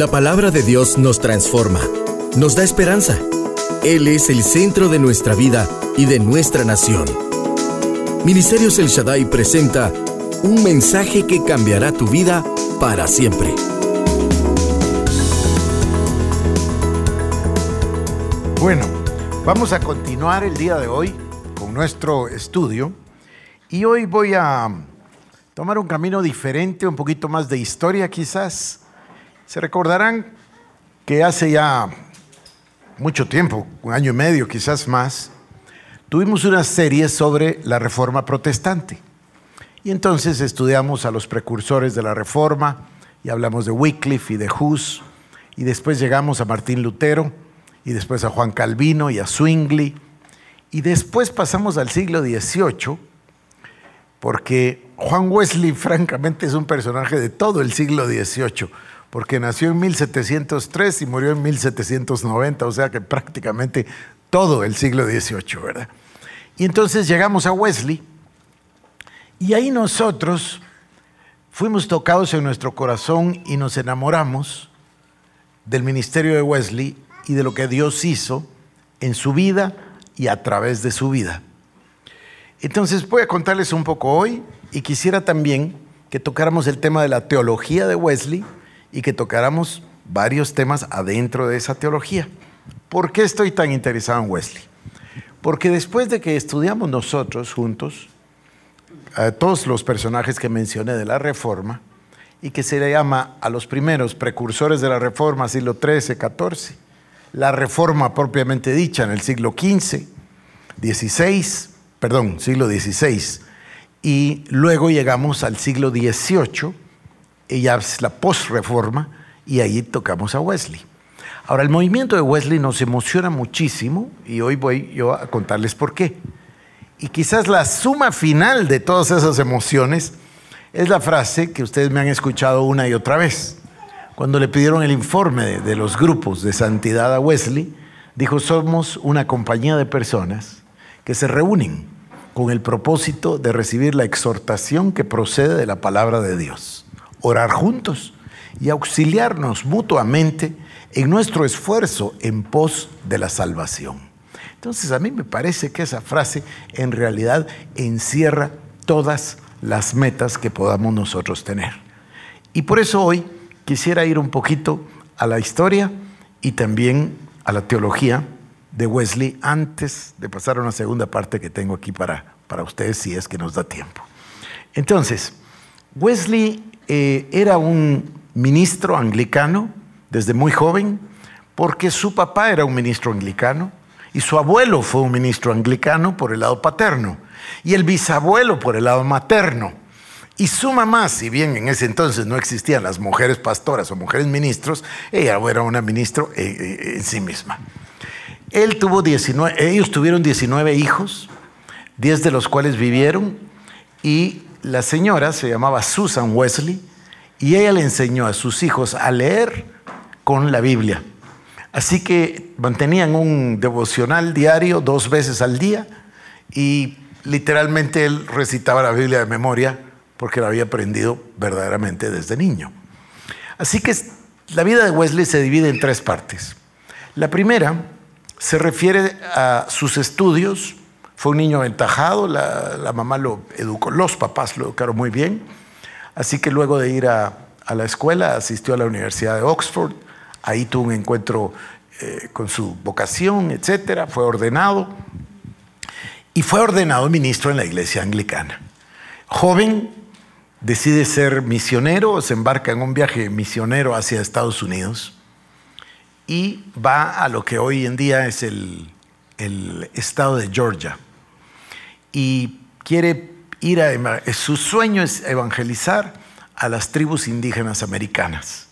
La palabra de Dios nos transforma, nos da esperanza. Él es el centro de nuestra vida y de nuestra nación. Ministerios El Shaddai presenta un mensaje que cambiará tu vida para siempre. Bueno, vamos a continuar el día de hoy con nuestro estudio y hoy voy a tomar un camino diferente, un poquito más de historia quizás. Se recordarán que hace ya mucho tiempo, un año y medio quizás más, tuvimos una serie sobre la reforma protestante. Y entonces estudiamos a los precursores de la reforma y hablamos de Wycliffe y de Hus y después llegamos a Martín Lutero y después a Juan Calvino y a Zwingli y después pasamos al siglo XVIII porque Juan Wesley francamente es un personaje de todo el siglo XVIII porque nació en 1703 y murió en 1790, o sea que prácticamente todo el siglo XVIII, ¿verdad? Y entonces llegamos a Wesley y ahí nosotros fuimos tocados en nuestro corazón y nos enamoramos del ministerio de Wesley y de lo que Dios hizo en su vida y a través de su vida. Entonces voy a contarles un poco hoy y quisiera también que tocáramos el tema de la teología de Wesley y que tocáramos varios temas adentro de esa teología. ¿Por qué estoy tan interesado en Wesley? Porque después de que estudiamos nosotros juntos a todos los personajes que mencioné de la Reforma y que se le llama a los primeros precursores de la Reforma, siglo XIII, XIV, la Reforma propiamente dicha en el siglo XV, XVI, perdón, siglo XVI, y luego llegamos al siglo XVIII, ya es la post-reforma, y ahí tocamos a Wesley. Ahora, el movimiento de Wesley nos emociona muchísimo, y hoy voy yo a contarles por qué. Y quizás la suma final de todas esas emociones es la frase que ustedes me han escuchado una y otra vez. Cuando le pidieron el informe de los grupos de santidad a Wesley, dijo, somos una compañía de personas que se reúnen con el propósito de recibir la exhortación que procede de la palabra de Dios, orar juntos y auxiliarnos mutuamente en nuestro esfuerzo en pos de la salvación. Entonces a mí me parece que esa frase en realidad encierra todas las metas que podamos nosotros tener. Y por eso hoy quisiera ir un poquito a la historia y también a la teología de Wesley antes de pasar a una segunda parte que tengo aquí para, para ustedes si es que nos da tiempo. Entonces, Wesley eh, era un ministro anglicano desde muy joven porque su papá era un ministro anglicano y su abuelo fue un ministro anglicano por el lado paterno y el bisabuelo por el lado materno. Y su mamá, si bien en ese entonces no existían las mujeres pastoras o mujeres ministros, ella era una ministro eh, eh, en sí misma. Él tuvo 19, ellos tuvieron 19 hijos, 10 de los cuales vivieron, y la señora se llamaba Susan Wesley, y ella le enseñó a sus hijos a leer con la Biblia. Así que mantenían un devocional diario dos veces al día y literalmente él recitaba la Biblia de memoria porque la había aprendido verdaderamente desde niño. Así que la vida de Wesley se divide en tres partes. La primera se refiere a sus estudios. Fue un niño aventajado, la, mamá lo educó, los papás lo educaron muy bien. Así que luego de ir a, la escuela asistió a la Universidad de Oxford Ahí tuvo un encuentro eh, con su vocación, etcétera. Fue ordenado y fue ordenado ministro en la iglesia anglicana. Joven, decide ser misionero, se embarca en un viaje misionero hacia Estados Unidos y va a lo que hoy en día es el estado de Georgia. Y quiere ir a, su sueño es evangelizar a las tribus indígenas americanas.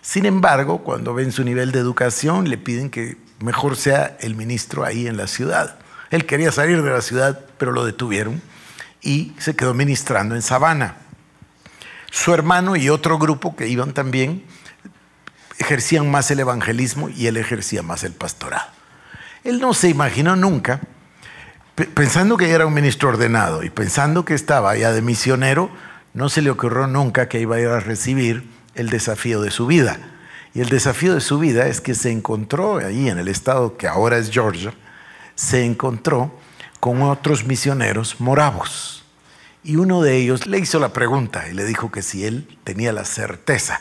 Sin embargo, cuando ven su nivel de educación, le piden que mejor sea el ministro ahí en la ciudad. Él quería salir de la ciudad, pero lo detuvieron y se quedó ministrando en Sabana. Su hermano y otro grupo que iban también ejercían más el evangelismo y él ejercía más el pastorado. Él no se imaginó nunca, pensando que era un ministro ordenado y pensando que estaba ya de misionero, no se le ocurrió nunca que iba a ir a recibir el desafío de su vida. Y el desafío de su vida es que se encontró ahí en el estado que ahora es Georgia, se encontró con otros misioneros moravos. Y uno de ellos le hizo la pregunta y le dijo que si él tenía la certeza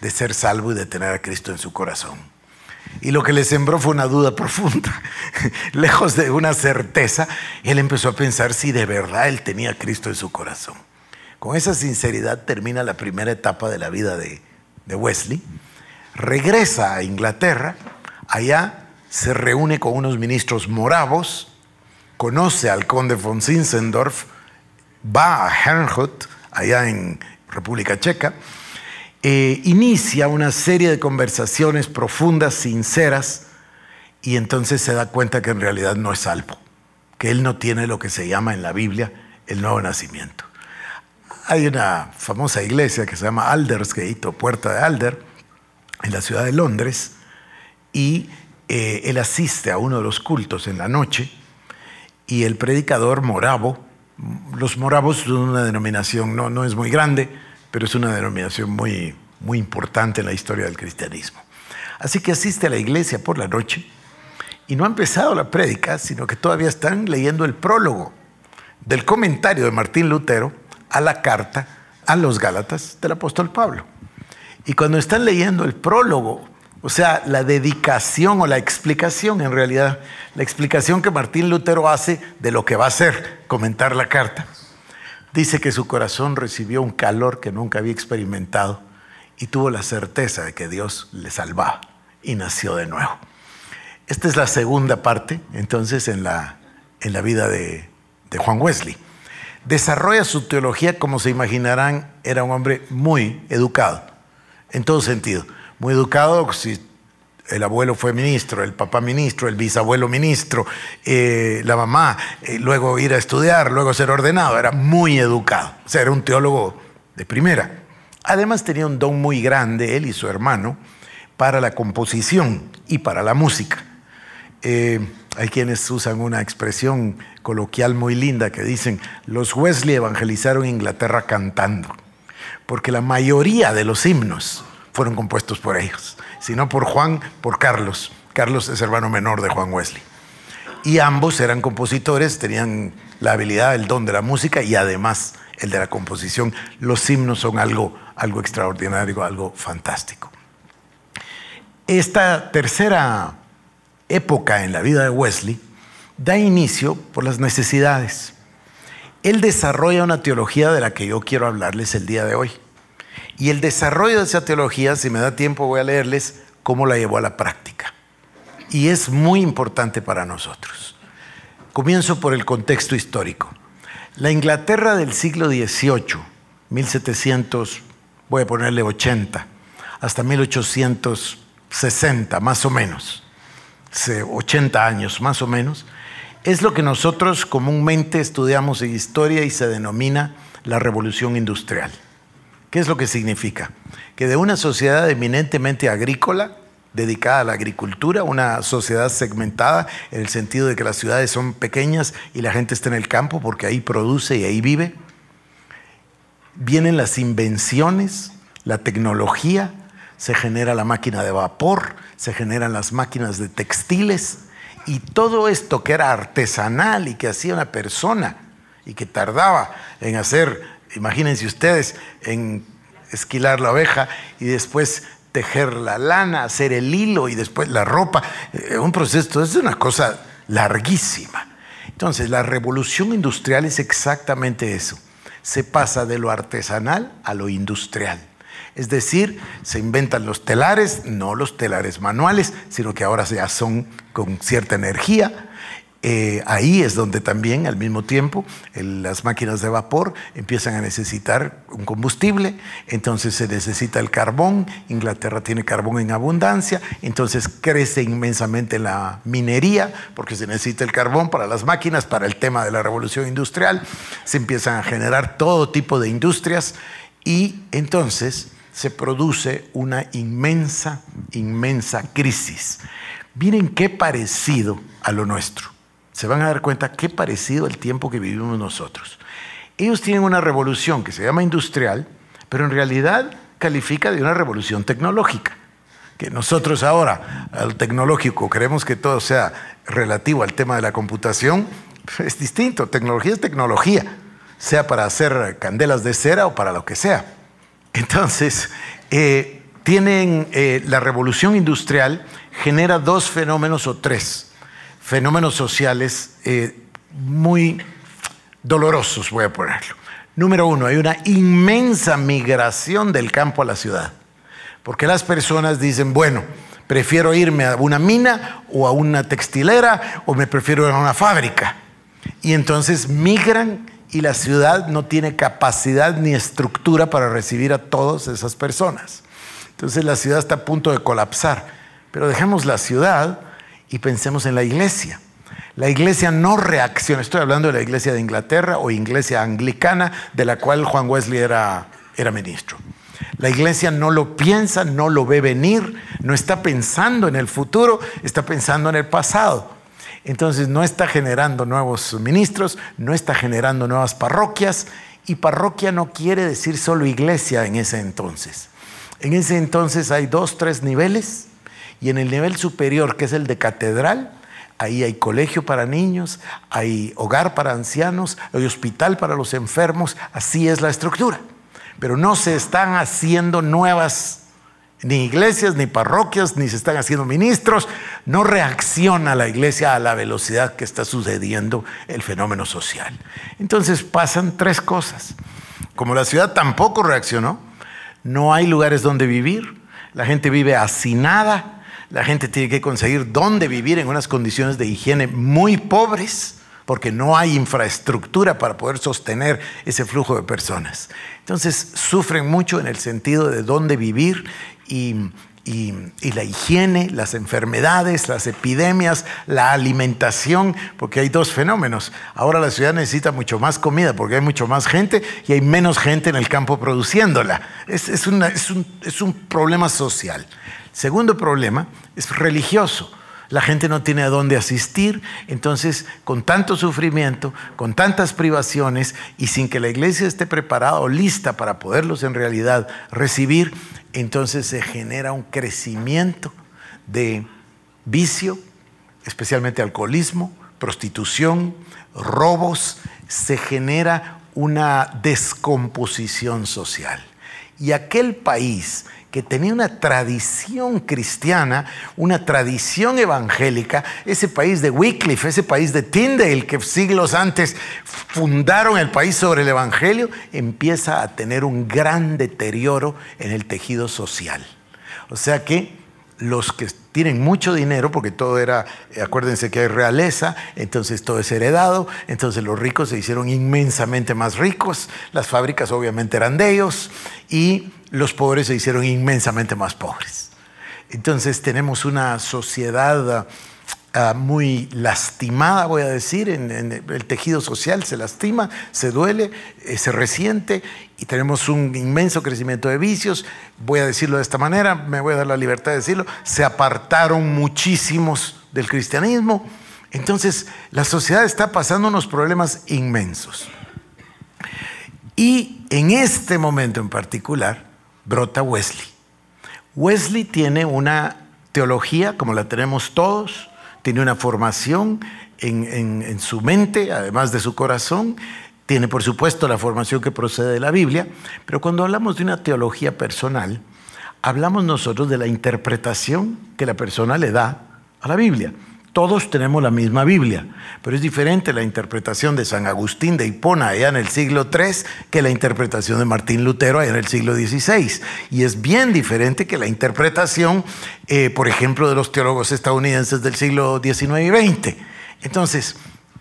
de ser salvo y de tener a Cristo en su corazón. Y lo que le sembró fue una duda profunda. Lejos de una certeza, él empezó a pensar si de verdad él tenía a Cristo en su corazón. Con esa sinceridad termina la primera etapa de la vida de, de Wesley. Regresa a Inglaterra, allá se reúne con unos ministros moravos, conoce al conde von Zinzendorf, va a Herrnhut, allá en República Checa, e inicia una serie de conversaciones profundas, sinceras, y entonces se da cuenta que en realidad no es salvo, que él no tiene lo que se llama en la Biblia el nuevo nacimiento. Hay una famosa iglesia que se llama Aldersgate o Puerta de Alder, en la ciudad de Londres y eh, él asiste a uno de los cultos en la noche y el predicador moravo, los moravos son una denominación, no, no es muy grande, pero es una denominación muy, muy importante en la historia del cristianismo. Así que asiste a la iglesia por la noche y no ha empezado la prédica, sino que todavía están leyendo el prólogo del comentario de Martín Lutero a la carta a los Gálatas del apóstol Pablo. Y cuando están leyendo el prólogo, o sea, la dedicación o la explicación, en realidad, la explicación que Martín Lutero hace de lo que va a ser comentar la carta, dice que su corazón recibió un calor que nunca había experimentado y tuvo la certeza de que Dios le salvaba y nació de nuevo. Esta es la segunda parte, entonces, en la, en la vida de, de Juan Wesley. Desarrolla su teología, como se imaginarán, era un hombre muy educado en todo sentido. Muy educado, si el abuelo fue ministro, el papá ministro, el bisabuelo ministro, eh, la mamá, eh, luego ir a estudiar, luego ser ordenado, era muy educado, o sea, era un teólogo de primera. Además tenía un don muy grande, él y su hermano, para la composición y para la música. Eh, hay quienes usan una expresión coloquial muy linda que dicen, los Wesley evangelizaron Inglaterra cantando porque la mayoría de los himnos fueron compuestos por ellos, sino por Juan, por Carlos. Carlos es hermano menor de Juan Wesley. Y ambos eran compositores, tenían la habilidad, el don de la música y además el de la composición. Los himnos son algo, algo extraordinario, algo fantástico. Esta tercera época en la vida de Wesley da inicio por las necesidades él desarrolla una teología de la que yo quiero hablarles el día de hoy. Y el desarrollo de esa teología, si me da tiempo, voy a leerles cómo la llevó a la práctica. Y es muy importante para nosotros. Comienzo por el contexto histórico. La Inglaterra del siglo XVIII, 1700, voy a ponerle 80, hasta 1860, más o menos, 80 años más o menos, es lo que nosotros comúnmente estudiamos en historia y se denomina la revolución industrial. ¿Qué es lo que significa? Que de una sociedad eminentemente agrícola, dedicada a la agricultura, una sociedad segmentada en el sentido de que las ciudades son pequeñas y la gente está en el campo porque ahí produce y ahí vive, vienen las invenciones, la tecnología, se genera la máquina de vapor, se generan las máquinas de textiles, y todo esto que era artesanal y que hacía una persona y que tardaba en hacer, imagínense ustedes, en esquilar la oveja y después tejer la lana, hacer el hilo y después la ropa, eh, un proceso, es una cosa larguísima. Entonces, la revolución industrial es exactamente eso. Se pasa de lo artesanal a lo industrial. Es decir, se inventan los telares, no los telares manuales, sino que ahora ya son con cierta energía. Eh, ahí es donde también al mismo tiempo las máquinas de vapor empiezan a necesitar un combustible, entonces se necesita el carbón, Inglaterra tiene carbón en abundancia, entonces crece inmensamente la minería porque se necesita el carbón para las máquinas, para el tema de la revolución industrial, se empiezan a generar todo tipo de industrias y entonces se produce una inmensa, inmensa crisis. Miren qué parecido a lo nuestro. Se van a dar cuenta qué parecido al tiempo que vivimos nosotros. Ellos tienen una revolución que se llama industrial, pero en realidad califica de una revolución tecnológica. que nosotros ahora, al tecnológico, queremos que todo sea relativo al tema de la computación, es distinto. Tecnología es tecnología, sea para hacer candelas de cera o para lo que sea. Entonces, eh, tienen eh, la revolución industrial genera dos fenómenos o tres fenómenos sociales eh, muy dolorosos, voy a ponerlo. Número uno, hay una inmensa migración del campo a la ciudad, porque las personas dicen, bueno, prefiero irme a una mina o a una textilera o me prefiero ir a una fábrica. Y entonces migran y la ciudad no tiene capacidad ni estructura para recibir a todas esas personas. Entonces la ciudad está a punto de colapsar. Pero dejemos la ciudad y pensemos en la iglesia. La iglesia no reacciona, estoy hablando de la iglesia de Inglaterra o iglesia anglicana de la cual Juan Wesley era, era ministro. La iglesia no lo piensa, no lo ve venir, no está pensando en el futuro, está pensando en el pasado. Entonces no está generando nuevos ministros, no está generando nuevas parroquias y parroquia no quiere decir solo iglesia en ese entonces. En ese entonces hay dos, tres niveles y en el nivel superior, que es el de catedral, ahí hay colegio para niños, hay hogar para ancianos, hay hospital para los enfermos, así es la estructura. Pero no se están haciendo nuevas ni iglesias, ni parroquias, ni se están haciendo ministros. No reacciona la iglesia a la velocidad que está sucediendo el fenómeno social. Entonces pasan tres cosas. Como la ciudad tampoco reaccionó, no hay lugares donde vivir, la gente vive hacinada, la gente tiene que conseguir dónde vivir en unas condiciones de higiene muy pobres, porque no hay infraestructura para poder sostener ese flujo de personas. Entonces sufren mucho en el sentido de dónde vivir y, la higiene, las enfermedades, las epidemias, la alimentación, porque hay dos fenómenos. Ahora la ciudad necesita mucho más comida porque hay mucho más gente y hay menos gente en el campo produciéndola. Es, un problema social. Segundo problema es religioso. La gente no tiene a dónde asistir, entonces con tanto sufrimiento, con tantas privaciones y sin que la iglesia esté preparada o lista para poderlos en realidad recibir, entonces se genera un crecimiento de vicio, especialmente alcoholismo, prostitución, robos, se genera una descomposición social. Y aquel país que tenía una tradición cristiana, una tradición evangélica, ese país de Wycliffe, ese país de Tyndale, que siglos antes fundaron el país sobre el Evangelio, empieza a tener un gran deterioro en el tejido social. O sea que los que tienen mucho dinero, porque todo era, acuérdense que hay realeza, entonces todo es heredado, entonces los ricos se hicieron inmensamente más ricos, las fábricas obviamente eran de ellos y los pobres se hicieron inmensamente más pobres. Entonces tenemos una sociedad Ah, muy lastimada, voy a decir, en, el tejido social se lastima, se duele, eh, se resiente y tenemos un inmenso crecimiento de vicios. Voy a decirlo de esta manera, me voy a dar la libertad de decirlo, se apartaron muchísimos del cristianismo. Entonces, la sociedad está pasando unos problemas inmensos. Y en este momento en particular, brota Wesley. Wesley tiene una teología, como la tenemos todos, tiene una formación en, su mente, además de su corazón, tiene por supuesto la formación que procede de la Biblia, pero cuando hablamos de una teología personal, hablamos nosotros de la interpretación que la persona le da a la Biblia. Todos tenemos la misma Biblia, pero es diferente la interpretación de San Agustín de Hipona allá en el siglo III que la interpretación de Martín Lutero allá en el siglo XVI. Y es bien diferente que la interpretación, eh, por ejemplo, de los teólogos estadounidenses del siglo XIX y XX. Entonces,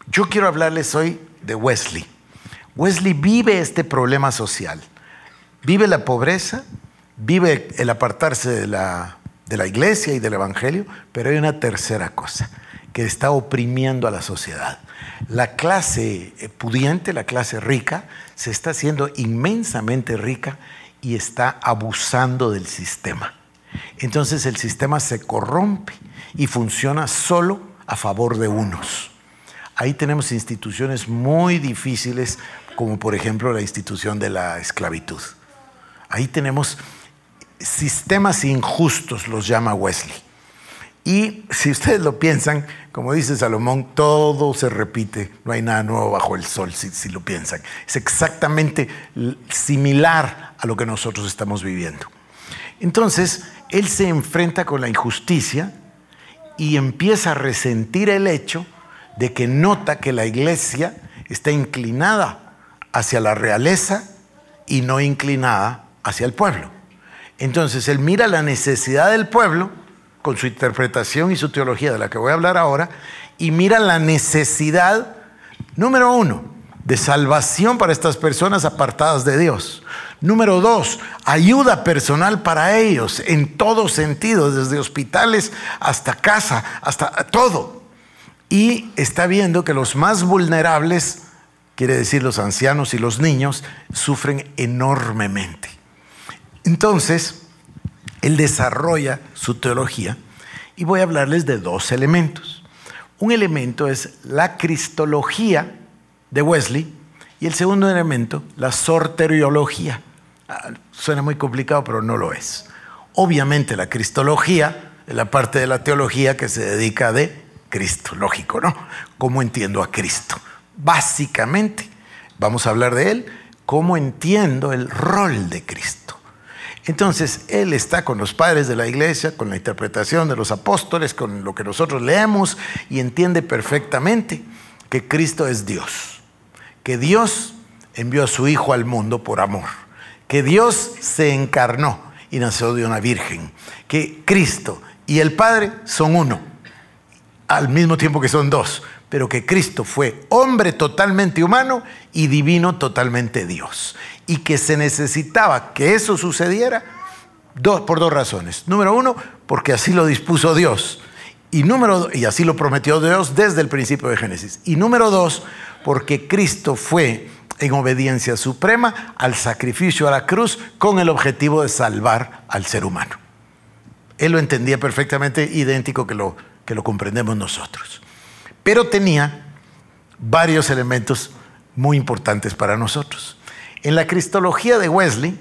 yo quiero hablarles hoy de Wesley. Wesley vive este problema social, vive la pobreza, vive el apartarse de la, de la iglesia y del evangelio, pero hay una tercera cosa que está oprimiendo a la sociedad. La clase eh, pudiente, la clase rica, se está haciendo inmensamente rica y está abusando del sistema. Entonces el sistema se corrompe y funciona solo a favor de unos. Ahí tenemos instituciones muy difíciles, como por ejemplo la institución de la esclavitud. Ahí tenemos sistemas injustos, los llama Wesley. Y si ustedes lo piensan, como dice Salomón, todo se repite, no hay nada nuevo bajo el sol, si, lo piensan. Es exactamente similar a lo que nosotros estamos viviendo. Entonces, él se enfrenta con la injusticia y empieza a resentir el hecho de que nota que la iglesia está inclinada hacia la realeza y no inclinada hacia el pueblo. Entonces él mira la necesidad del pueblo con su interpretación y su teología de la que voy a hablar ahora y mira la necesidad, número uno, de salvación para estas personas apartadas de Dios. Número dos, ayuda personal para ellos en todo sentido, desde hospitales hasta casa, hasta todo. Y está viendo que los más vulnerables, quiere decir los ancianos y los niños, sufren enormemente. Entonces, él desarrolla su teología y voy a hablarles de dos elementos. Un elemento es la cristología de Wesley y el segundo elemento, la sorteriología. Ah, suena muy complicado, pero no lo es. Obviamente la cristología es la parte de la teología que se dedica de Cristo, lógico, ¿no? ¿Cómo entiendo a Cristo? Básicamente, vamos a hablar de él, cómo entiendo el rol de Cristo. Entonces, Él está con los padres de la iglesia, con la interpretación de los apóstoles, con lo que nosotros leemos y entiende perfectamente que Cristo es Dios, que Dios envió a su Hijo al mundo por amor, que Dios se encarnó y nació de una virgen, que Cristo y el Padre son uno, al mismo tiempo que son dos, pero que Cristo fue hombre totalmente humano y divino totalmente Dios y que se necesitaba que eso sucediera por dos razones. Número uno, porque así lo dispuso Dios. Y, número, y así lo prometió Dios desde el principio de Génesis. Y número dos, porque Cristo fue en obediencia suprema al sacrificio a la cruz con el objetivo de salvar al ser humano. Él lo entendía perfectamente, idéntico que lo, que lo comprendemos nosotros. Pero tenía varios elementos muy importantes para nosotros. En la cristología de Wesley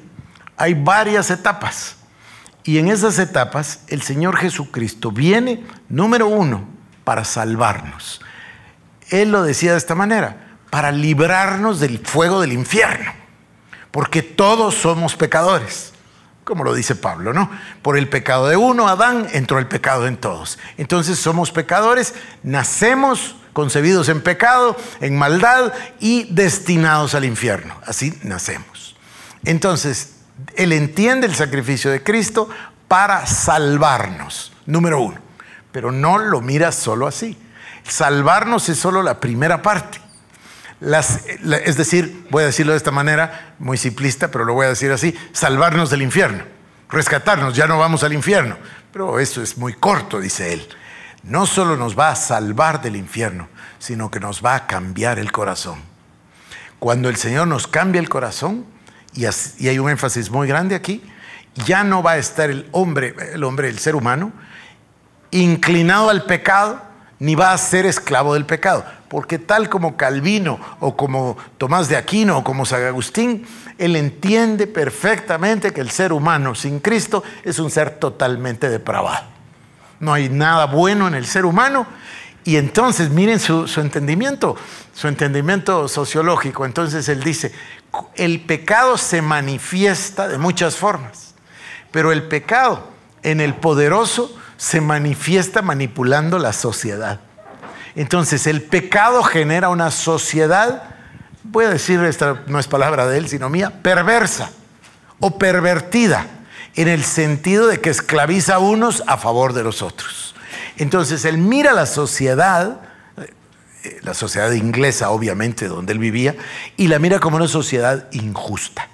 hay varias etapas. Y en esas etapas el Señor Jesucristo viene, número uno, para salvarnos. Él lo decía de esta manera, para librarnos del fuego del infierno. Porque todos somos pecadores, como lo dice Pablo, ¿no? Por el pecado de uno, Adán, entró el pecado en todos. Entonces somos pecadores, nacemos concebidos en pecado, en maldad y destinados al infierno. Así nacemos. Entonces, Él entiende el sacrificio de Cristo para salvarnos, número uno. Pero no lo mira solo así. Salvarnos es solo la primera parte. Es decir, voy a decirlo de esta manera, muy simplista, pero lo voy a decir así, salvarnos del infierno, rescatarnos, ya no vamos al infierno. Pero eso es muy corto, dice él no solo nos va a salvar del infierno, sino que nos va a cambiar el corazón. Cuando el Señor nos cambia el corazón, y, hay un énfasis muy grande aquí, ya no va a estar el hombre, el hombre, el ser humano, inclinado al pecado, ni va a ser esclavo del pecado. Porque tal como Calvino o como Tomás de Aquino o como San Agustín, él entiende perfectamente que el ser humano sin Cristo es un ser totalmente depravado no hay nada bueno en el ser humano. Y entonces miren su, entendimiento, su entendimiento sociológico. Entonces él dice, el pecado se manifiesta de muchas formas, pero el pecado en el poderoso se manifiesta manipulando la sociedad. Entonces el pecado genera una sociedad, voy a decir, esta no es palabra de él, sino mía, perversa o pervertida en el sentido de que esclaviza a unos a favor de los otros. Entonces él mira la sociedad, eh, la sociedad inglesa obviamente donde él vivía, y la mira como una sociedad injusta.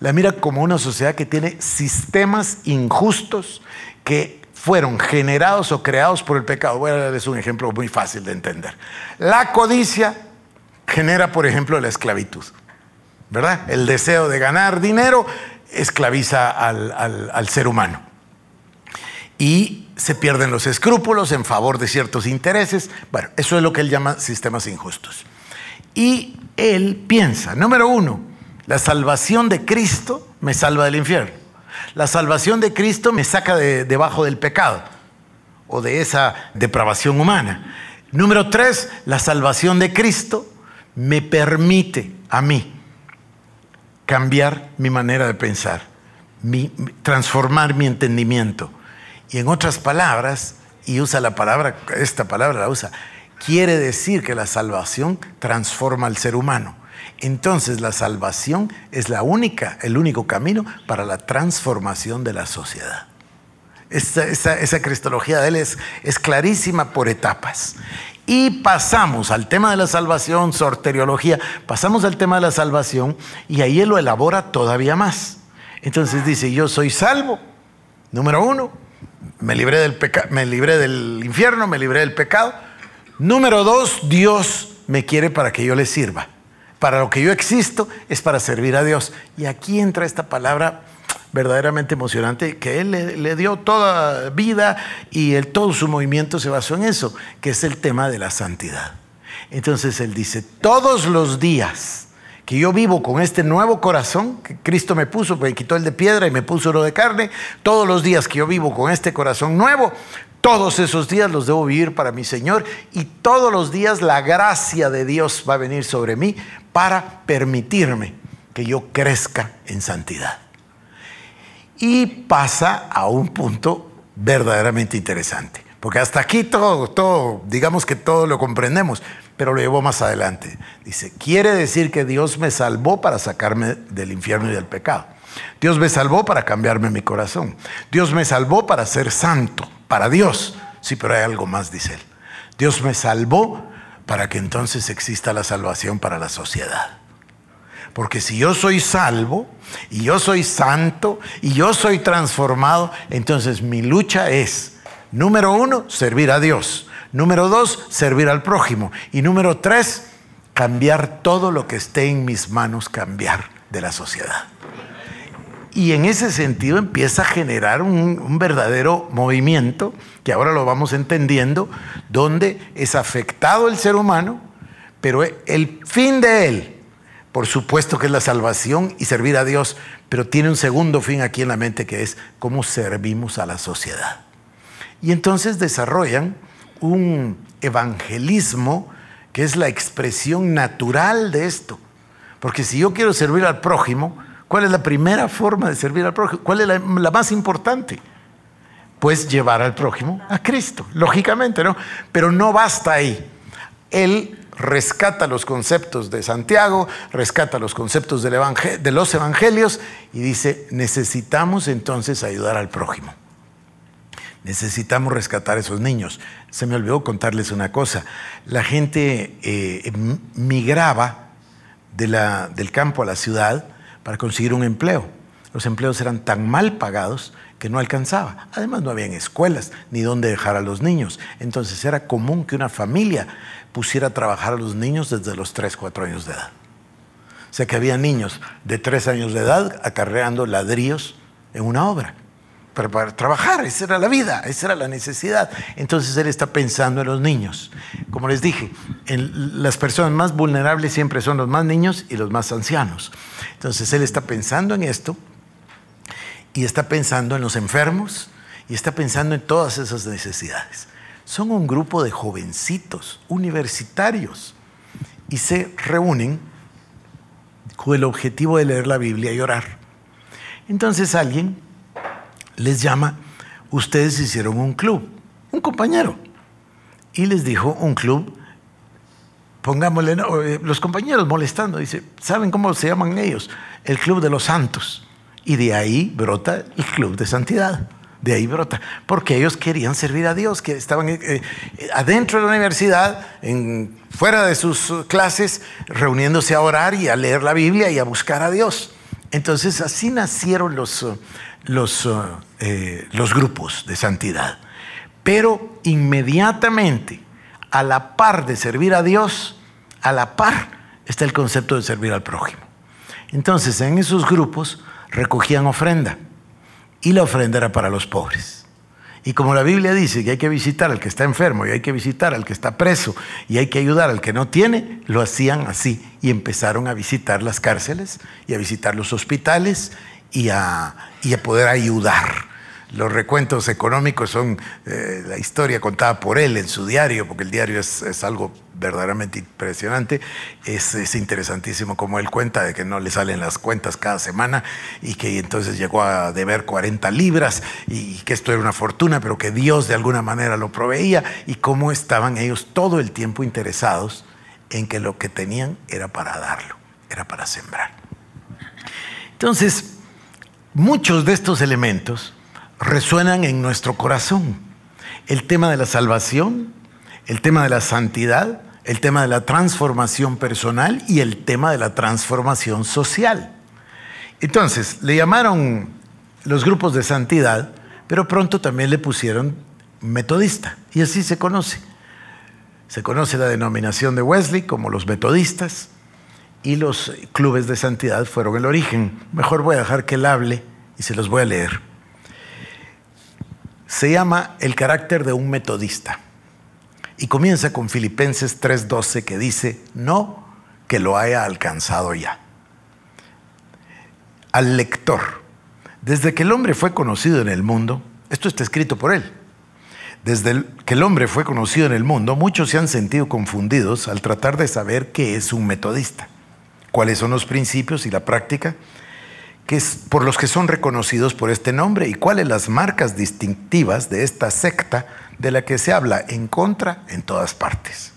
La mira como una sociedad que tiene sistemas injustos que fueron generados o creados por el pecado. Voy a darles un ejemplo muy fácil de entender. La codicia genera, por ejemplo, la esclavitud. ¿Verdad? El deseo de ganar dinero esclaviza al, ser humano. Y se pierden los escrúpulos en favor de ciertos intereses. Bueno, eso es lo que él llama sistemas injustos. Y él piensa, número uno, la salvación de Cristo me salva del infierno. La salvación de Cristo me saca de debajo del pecado o de esa depravación humana. Número tres, la salvación de Cristo me permite a mí cambiar mi manera de pensar, transformar mi entendimiento. Y en otras palabras, y usa la palabra, esta palabra la usa, quiere decir que la salvación transforma al ser humano. Entonces la salvación es la única, el único camino para la transformación de la sociedad. Esa, cristología de él es, clarísima por etapas. Y pasamos al tema de la salvación, sorteriología, pasamos al tema de la salvación y ahí él lo elabora todavía más. Entonces dice, yo soy salvo, número uno, me libré del, me libré del infierno, me libré del pecado. Número dos, Dios me quiere para que yo le sirva. Para lo que yo existo es para servir a Dios. Y aquí entra esta palabra verdaderamente emocionante, que él le, dio toda vida y todo su movimiento se basó en eso, que es el tema de la santidad. Entonces él dice, todos los días que yo vivo con este nuevo corazón que Cristo me puso, me quitó el de piedra y me puso lo de carne, todos los días que yo vivo con este corazón nuevo, todos esos días los debo vivir para mi Señor y todos los días la gracia de Dios va a venir sobre mí para permitirme que yo crezca en santidad. Y pasa a un punto verdaderamente interesante. Porque hasta aquí todo, todo, digamos que todo lo comprendemos, pero lo llevo más adelante. Dice, quiere decir que Dios me salvó para sacarme del infierno y del pecado. Dios me salvó para cambiarme mi corazón. Dios me salvó para ser santo, para Dios. Sí, pero hay algo más, dice él. Dios me salvó para que entonces exista la salvación para la sociedad. Porque si yo soy salvo y yo soy santo y yo soy transformado, entonces mi lucha es, número uno, servir a Dios. Número dos, servir al prójimo. Y número tres, cambiar todo lo que esté en mis manos, cambiar de la sociedad. Y en ese sentido empieza a generar un, verdadero movimiento, que ahora lo vamos entendiendo, donde es afectado el ser humano, pero el fin de él por supuesto que es la salvación y servir a Dios, pero tiene un segundo fin aquí en la mente que es cómo servimos a la sociedad. Y entonces desarrollan un evangelismo que es la expresión natural de esto. Porque si yo quiero servir al prójimo, ¿cuál es la primera forma de servir al prójimo? ¿Cuál es la, más importante? Pues llevar al prójimo a Cristo, lógicamente, ¿no? Pero no basta ahí. Él rescata los conceptos de Santiago, rescata los conceptos de los evangelios y dice, necesitamos entonces ayudar al prójimo. Necesitamos rescatar a esos niños. Se me olvidó contarles una cosa. La gente eh, migraba del campo a la ciudad para conseguir un empleo. Los empleos eran tan mal pagados que no alcanzaba. Además no habían escuelas ni dónde dejar a los niños. Entonces era común que una familia pusiera a trabajar a los niños desde los 3, 4 años de edad. O sea que había niños de 3 años de edad acarreando ladrillos en una obra. Para trabajar, esa era la vida, esa era la necesidad. Entonces él está pensando en los niños. Como les dije, en las personas más vulnerables siempre son los más niños y los más ancianos. Entonces él está pensando en esto y está pensando en los enfermos y está pensando en todas esas necesidades. Son un grupo de jovencitos universitarios y se reúnen con el objetivo de leer la Biblia y orar. Entonces alguien les llama, ustedes hicieron un club, un compañero, y les dijo un club, pongámosle, eh, los compañeros molestando, dice, ¿saben cómo se llaman ellos? El Club de los Santos. Y de ahí brota el club de santidad. De ahí brota. Porque ellos querían servir a Dios, que estaban eh, eh, adentro de la universidad, fuera de sus clases, reuniéndose a orar y a leer la Biblia y a buscar a Dios. Entonces así nacieron los, eh, los grupos de santidad. Pero inmediatamente, a la par de servir a Dios, a la par está el concepto de servir al prójimo. Entonces en esos grupos recogían ofrenda y la ofrenda era para los pobres. Y como la Biblia dice que hay que visitar al que está enfermo y hay que visitar al que está preso y hay que ayudar al que no tiene, lo hacían así y empezaron a visitar las cárceles y a visitar los hospitales y a, y a poder ayudar. Los recuentos económicos son eh, la historia contada por él en su diario, porque el diario es, algo verdaderamente impresionante. Es, es, interesantísimo como él cuenta de que no le salen las cuentas cada semana y que entonces llegó a deber 40 libras y que esto era una fortuna, pero que Dios de alguna manera lo proveía y cómo estaban ellos todo el tiempo interesados en que lo que tenían era para darlo, era para sembrar. Entonces, muchos de estos elementos resuenan en nuestro corazón. El tema de la salvación, el tema de la santidad, el tema de la transformación personal y el tema de la transformación social. Entonces, le llamaron los grupos de santidad, pero pronto también le pusieron metodista, y así se conoce. Se conoce la denominación de Wesley como los metodistas, y los clubes de santidad fueron el origen. Mejor voy a dejar que él hable y se los voy a leer se llama El carácter de un metodista. Y comienza con Filipenses 3:12 que dice, no que lo haya alcanzado ya. Al lector, desde que el hombre fue conocido en el mundo, esto está escrito por él, desde que el hombre fue conocido en el mundo, muchos se han sentido confundidos al tratar de saber qué es un metodista, cuáles son los principios y la práctica que por los que son reconocidos por este nombre y cuáles las marcas distintivas de esta secta de la que se habla en contra en todas partes.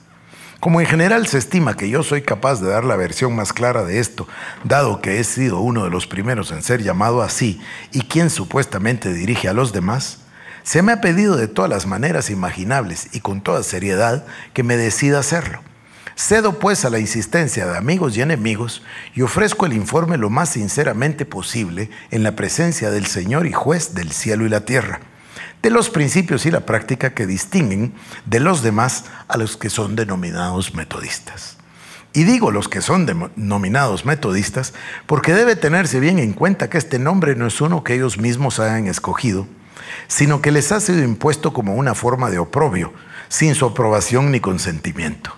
Como en general se estima que yo soy capaz de dar la versión más clara de esto, dado que he sido uno de los primeros en ser llamado así y quien supuestamente dirige a los demás, se me ha pedido de todas las maneras imaginables y con toda seriedad que me decida hacerlo. Cedo pues a la insistencia de amigos y enemigos y ofrezco el informe lo más sinceramente posible en la presencia del Señor y juez del cielo y la tierra, de los principios y la práctica que distinguen de los demás a los que son denominados metodistas. Y digo los que son denominados metodistas porque debe tenerse bien en cuenta que este nombre no es uno que ellos mismos hayan escogido, sino que les ha sido impuesto como una forma de oprobio, sin su aprobación ni consentimiento.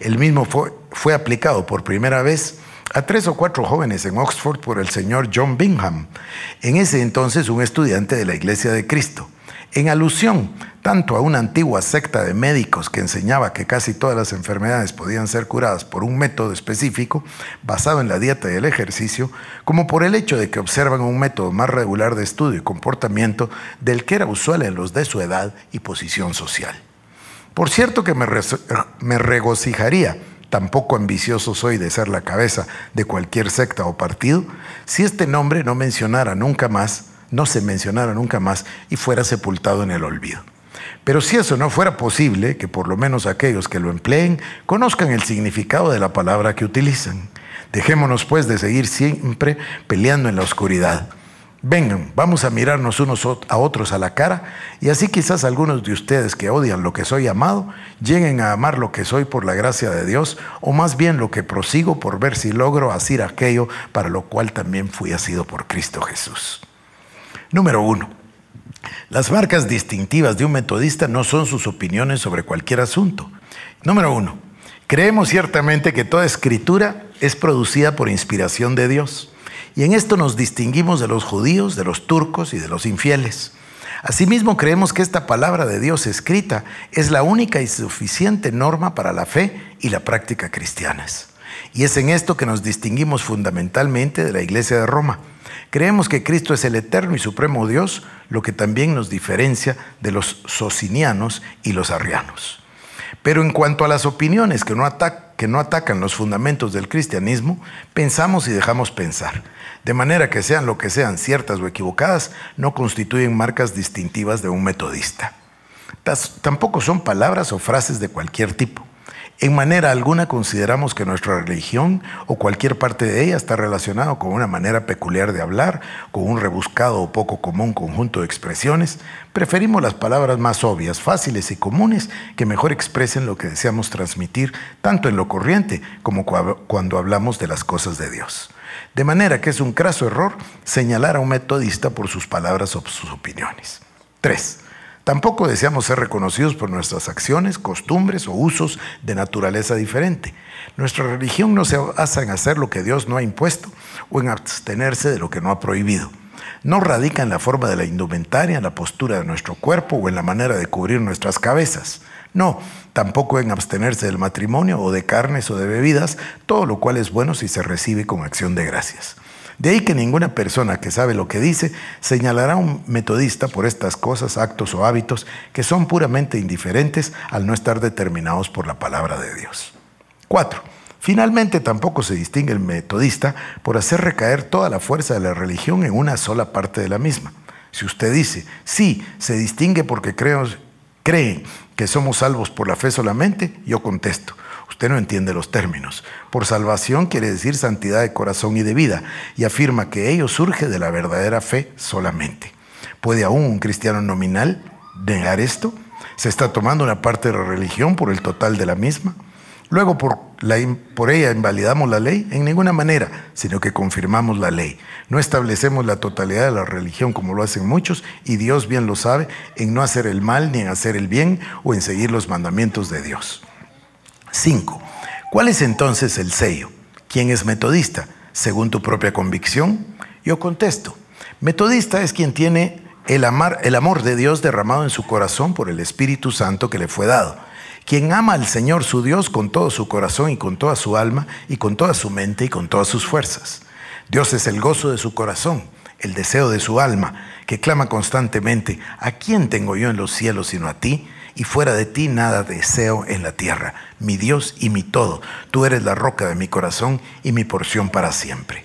El mismo fue, fue aplicado por primera vez a tres o cuatro jóvenes en Oxford por el señor John Bingham, en ese entonces un estudiante de la Iglesia de Cristo, en alusión tanto a una antigua secta de médicos que enseñaba que casi todas las enfermedades podían ser curadas por un método específico basado en la dieta y el ejercicio, como por el hecho de que observan un método más regular de estudio y comportamiento del que era usual en los de su edad y posición social. Por cierto que me, regocijaría, tampoco ambicioso soy de ser la cabeza de cualquier secta o partido, si este nombre no mencionara nunca más, no se mencionara nunca más y fuera sepultado en el olvido. Pero si eso no fuera posible, que por lo menos aquellos que lo empleen conozcan el significado de la palabra que utilizan. Dejémonos pues de seguir siempre peleando en la oscuridad. Vengan, vamos a mirarnos unos a otros a la cara y así quizás algunos de ustedes que odian lo que soy amado lleguen a amar lo que soy por la gracia de Dios o más bien lo que prosigo por ver si logro hacer aquello para lo cual también fui asido por Cristo Jesús. Número uno. Las marcas distintivas de un metodista no son sus opiniones sobre cualquier asunto. Número uno. Creemos ciertamente que toda escritura es producida por inspiración de Dios. Y en esto nos distinguimos de los judíos, de los turcos y de los infieles. Asimismo, creemos que esta palabra de Dios escrita es la única y suficiente norma para la fe y la práctica cristianas. Y es en esto que nos distinguimos fundamentalmente de la Iglesia de Roma. Creemos que Cristo es el eterno y supremo Dios, lo que también nos diferencia de los socinianos y los arrianos. Pero en cuanto a las opiniones que no, que no atacan los fundamentos del cristianismo, pensamos y dejamos pensar de manera que sean lo que sean ciertas o equivocadas, no constituyen marcas distintivas de un metodista. Tampoco son palabras o frases de cualquier tipo. En manera alguna consideramos que nuestra religión o cualquier parte de ella está relacionado con una manera peculiar de hablar, con un rebuscado o poco común conjunto de expresiones. Preferimos las palabras más obvias, fáciles y comunes que mejor expresen lo que deseamos transmitir, tanto en lo corriente como cuando hablamos de las cosas de Dios. De manera que es un craso error señalar a un metodista por sus palabras o sus opiniones. Tres, tampoco deseamos ser reconocidos por nuestras acciones, costumbres o usos de naturaleza diferente. Nuestra religión no se basa en hacer lo que Dios no ha impuesto, o en abstenerse de lo que no ha prohibido. No radica en la forma de la indumentaria, en la postura de nuestro cuerpo o en la manera de cubrir nuestras cabezas. No, tampoco en abstenerse del matrimonio o de carnes o de bebidas, todo lo cual es bueno si se recibe con acción de gracias. De ahí que ninguna persona que sabe lo que dice señalará a un metodista por estas cosas, actos o hábitos que son puramente indiferentes al no estar determinados por la palabra de Dios. 4. Finalmente, tampoco se distingue el metodista por hacer recaer toda la fuerza de la religión en una sola parte de la misma. Si usted dice, sí, se distingue porque creen que somos salvos por la fe solamente, yo contesto, Usted no entiende los términos. Por salvación quiere decir santidad de corazón y de vida, y afirma que ello surge de la verdadera fe solamente. ¿Puede aún un cristiano nominal negar esto? ¿Se está tomando una parte de la religión por el total de la misma? Luego, por, por ella invalidamos la ley? En ninguna manera, sino que confirmamos la ley. No establecemos la totalidad de la religión como lo hacen muchos, y Dios bien lo sabe, en no hacer el mal ni en hacer el bien o en seguir los mandamientos de Dios. 5. ¿Cuál es entonces el sello? ¿Quién es metodista? Según tu propia convicción. Yo contesto, metodista es quien tiene el, el amor de Dios derramado en su corazón por el Espíritu Santo que le fue dado. Quien ama al Señor su Dios con todo su corazón y con toda su alma y con toda su mente y con todas sus fuerzas. Dios es el gozo de su corazón, el deseo de su alma, que clama constantemente, ¿a quién tengo yo en los cielos sino a ti? Y fuera de ti nada deseo en la tierra, mi Dios y mi todo. Tú eres la roca de mi corazón y mi porción para siempre.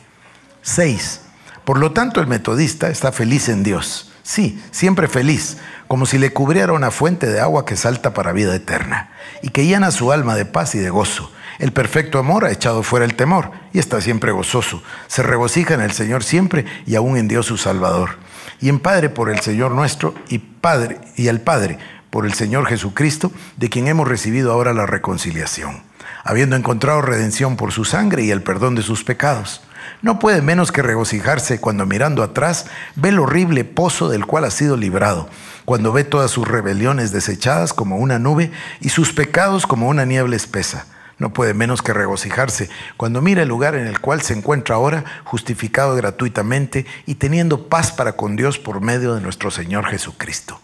6. Por lo tanto, el metodista está feliz en Dios. Sí, siempre feliz, como si le cubriera una fuente de agua que salta para vida eterna y que llena su alma de paz y de gozo. El perfecto amor ha echado fuera el temor y está siempre gozoso. Se regocija en el Señor siempre y aún en Dios su Salvador. Y en Padre por el Señor nuestro y Padre y el Padre por el Señor Jesucristo, de quien hemos recibido ahora la reconciliación, habiendo encontrado redención por su sangre y el perdón de sus pecados. No puede menos que regocijarse cuando mirando atrás ve el horrible pozo del cual ha sido librado, cuando ve todas sus rebeliones desechadas como una nube y sus pecados como una niebla espesa. No puede menos que regocijarse cuando mira el lugar en el cual se encuentra ahora, justificado gratuitamente y teniendo paz para con Dios por medio de nuestro Señor Jesucristo.